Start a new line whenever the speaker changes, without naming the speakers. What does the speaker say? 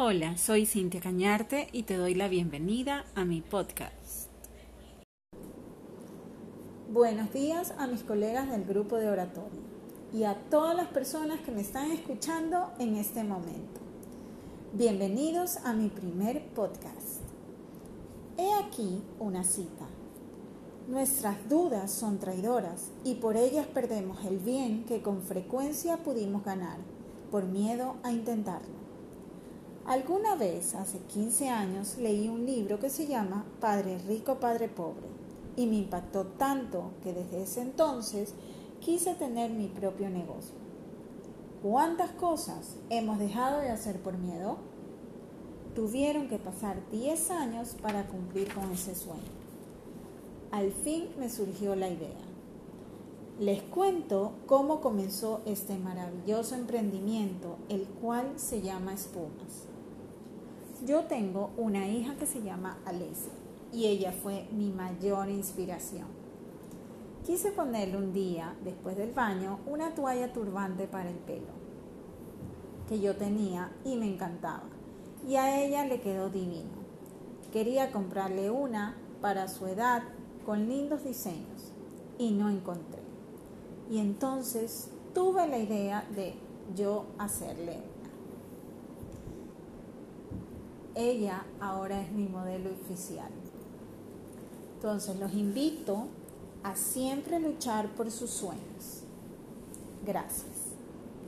Hola, soy Cintia Cañarte y te doy la bienvenida a mi podcast.
Buenos días a mis colegas del grupo de oratorio y a todas las personas que me están escuchando en este momento. Bienvenidos a mi primer podcast. He aquí una cita. Nuestras dudas son traidoras y por ellas perdemos el bien que con frecuencia pudimos ganar por miedo a intentarlo. Alguna vez, hace 15 años, leí un libro que se llama Padre Rico, Padre Pobre y me impactó tanto que desde ese entonces quise tener mi propio negocio. ¿Cuántas cosas hemos dejado de hacer por miedo? Tuvieron que pasar 10 años para cumplir con ese sueño. Al fin me surgió la idea. Les cuento cómo comenzó este maravilloso emprendimiento, el cual se llama Espumas. Yo tengo una hija que se llama Alesia y ella fue mi mayor inspiración. Quise ponerle un día, después del baño, una toalla turbante para el pelo que yo tenía y me encantaba. Y a ella le quedó divino. Quería comprarle una para su edad con lindos diseños y no encontré. Y entonces tuve la idea de yo hacerle ella ahora es mi modelo oficial. Entonces los invito a siempre luchar por sus sueños. Gracias.